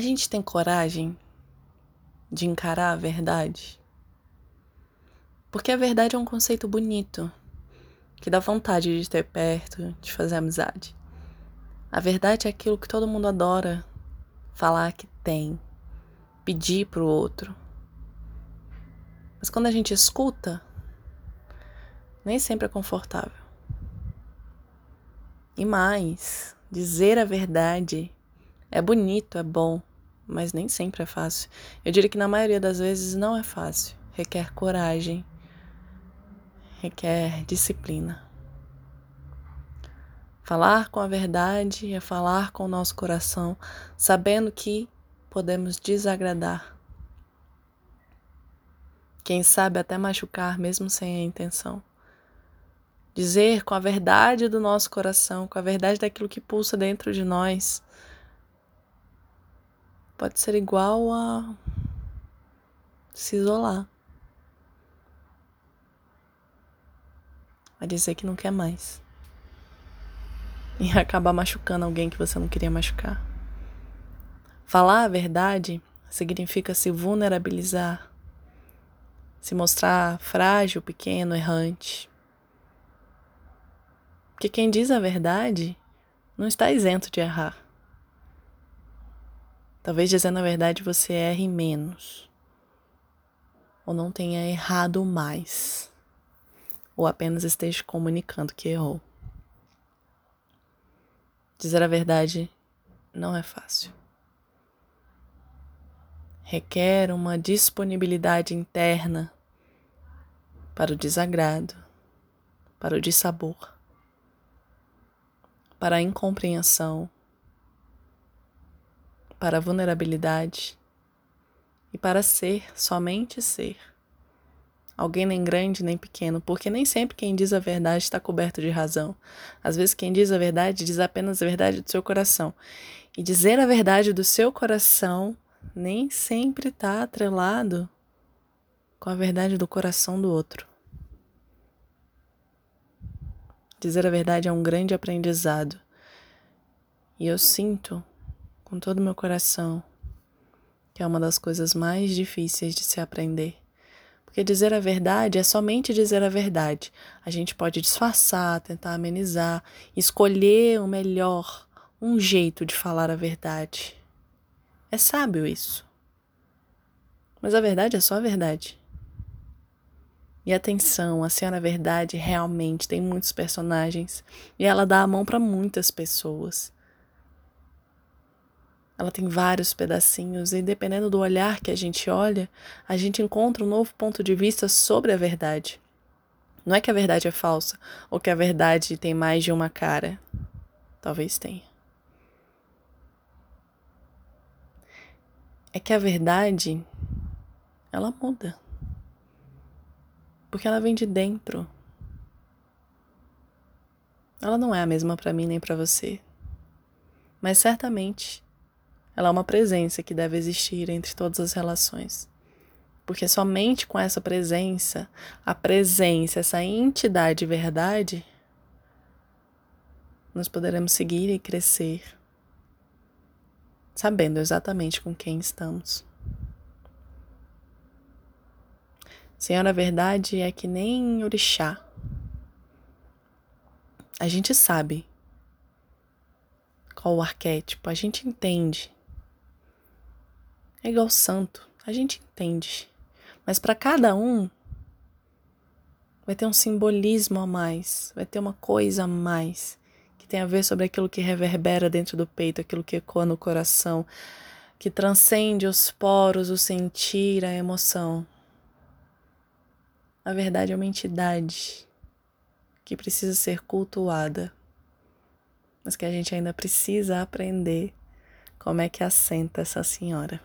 A gente tem coragem de encarar a verdade? Porque a verdade é um conceito bonito, que dá vontade de ter perto, de fazer amizade. A verdade é aquilo que todo mundo adora falar que tem, pedir pro outro. Mas quando a gente escuta, nem sempre é confortável. E mais, dizer a verdade é bonito, é bom, mas nem sempre é fácil. Eu diria que na maioria das vezes não é fácil. Requer coragem, requer disciplina. Falar com a verdade é falar com o nosso coração, sabendo que podemos desagradar. Quem sabe até machucar, mesmo sem a intenção. Dizer com a verdade do nosso coração, com a verdade daquilo que pulsa dentro de nós, pode ser igual a se isolar. A dizer que não quer mais. E acabar machucando alguém que você não queria machucar. Falar a verdade significa se vulnerabilizar, se mostrar frágil, pequeno, errante. Porque quem diz a verdade não está isento de errar. Talvez dizendo a verdade você erre menos, ou não tenha errado mais ou apenas esteja comunicando que errou. Dizer a verdade não é fácil. Requer uma disponibilidade interna para o desagrado, para o dissabor, para a incompreensão, para a vulnerabilidade e para ser, somente ser alguém nem grande nem pequeno, porque nem sempre quem diz a verdade está coberto de razão. Às vezes quem diz a verdade diz apenas a verdade do seu coração. E dizer a verdade do seu coração nem sempre está atrelado com a verdade do coração do outro. Dizer a verdade é um grande aprendizado. E eu sinto, com todo o meu coração, que é uma das coisas mais difíceis de se aprender. Porque dizer a verdade é somente dizer a verdade. A gente pode disfarçar, tentar amenizar, escolher o melhor, um jeito de falar a verdade. É sábio isso. Mas a verdade é só a verdade. E atenção, a Senhora Verdade realmente tem muitos personagens e ela dá a mão para muitas pessoas. Ela tem vários pedacinhos e dependendo do olhar que a gente olha, a gente encontra um novo ponto de vista sobre a verdade. Não é que a verdade é falsa ou que a verdade tem mais de uma cara. Talvez tenha. É que a verdade ela muda. Porque ela vem de dentro. Ela não é a mesma para mim nem para você. Mas certamente ela é uma presença que deve existir entre todas as relações. Porque somente com essa presença, a presença, essa entidade verdade, nós poderemos seguir e crescer, sabendo exatamente com quem estamos. Senhora, a verdade é que nem orixá. A gente sabe qual o arquétipo, a gente entende é igual santo, a gente entende. Mas para cada um vai ter um simbolismo a mais, vai ter uma coisa a mais que tem a ver sobre aquilo que reverbera dentro do peito, aquilo que ecoa no coração, que transcende os poros, o sentir, a emoção. A verdade é uma entidade que precisa ser cultuada, mas que a gente ainda precisa aprender como é que assenta essa senhora.